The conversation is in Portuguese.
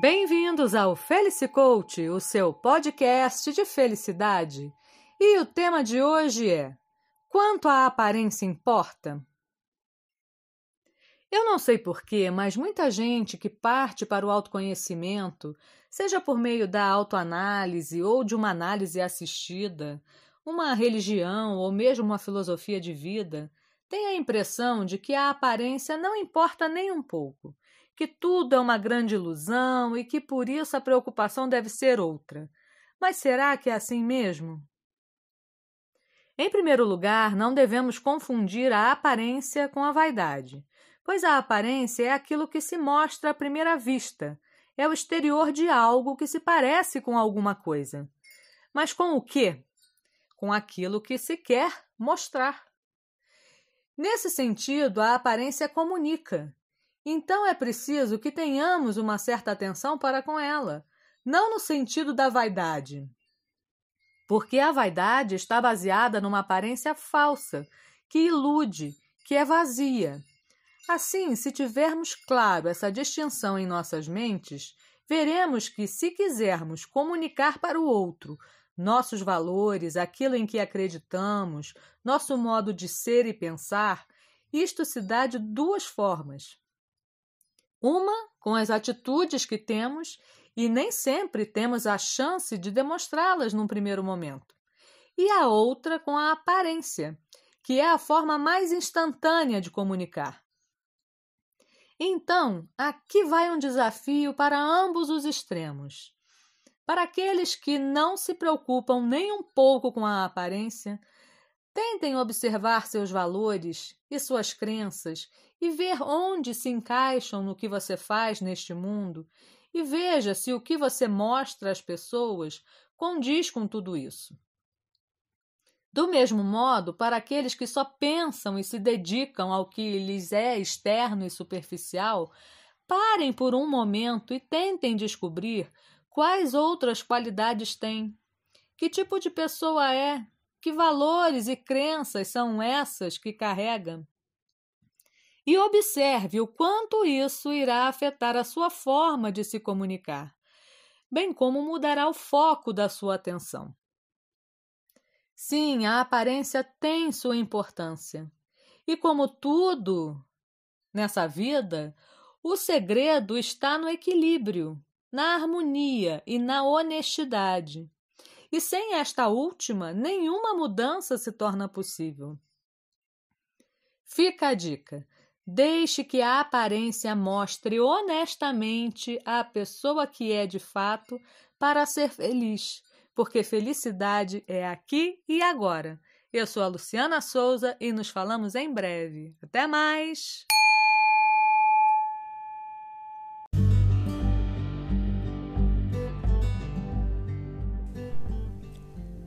Bem-vindos ao Felice Coach, o seu podcast de felicidade. E o tema de hoje é: Quanto a aparência importa? Eu não sei porquê, mas muita gente que parte para o autoconhecimento, seja por meio da autoanálise ou de uma análise assistida, uma religião ou mesmo uma filosofia de vida, tem a impressão de que a aparência não importa nem um pouco que tudo é uma grande ilusão e que por isso a preocupação deve ser outra. Mas será que é assim mesmo? Em primeiro lugar, não devemos confundir a aparência com a vaidade, pois a aparência é aquilo que se mostra à primeira vista, é o exterior de algo que se parece com alguma coisa. Mas com o quê? Com aquilo que se quer mostrar. Nesse sentido, a aparência comunica, então é preciso que tenhamos uma certa atenção para com ela, não no sentido da vaidade. Porque a vaidade está baseada numa aparência falsa, que ilude, que é vazia. Assim, se tivermos claro essa distinção em nossas mentes, veremos que, se quisermos comunicar para o outro nossos valores, aquilo em que acreditamos, nosso modo de ser e pensar, isto se dá de duas formas. Uma com as atitudes que temos e nem sempre temos a chance de demonstrá-las num primeiro momento. E a outra com a aparência, que é a forma mais instantânea de comunicar. Então, aqui vai um desafio para ambos os extremos. Para aqueles que não se preocupam nem um pouco com a aparência, tentem observar seus valores e suas crenças e ver onde se encaixam no que você faz neste mundo e veja se o que você mostra às pessoas condiz com tudo isso. Do mesmo modo, para aqueles que só pensam e se dedicam ao que lhes é externo e superficial, parem por um momento e tentem descobrir quais outras qualidades têm. Que tipo de pessoa é? Que valores e crenças são essas que carrega? e observe o quanto isso irá afetar a sua forma de se comunicar, bem como mudará o foco da sua atenção. Sim, a aparência tem sua importância. E como tudo nessa vida, o segredo está no equilíbrio, na harmonia e na honestidade. E sem esta última, nenhuma mudança se torna possível. Fica a dica. Deixe que a aparência mostre honestamente a pessoa que é de fato para ser feliz, porque felicidade é aqui e agora. Eu sou a Luciana Souza e nos falamos em breve. Até mais!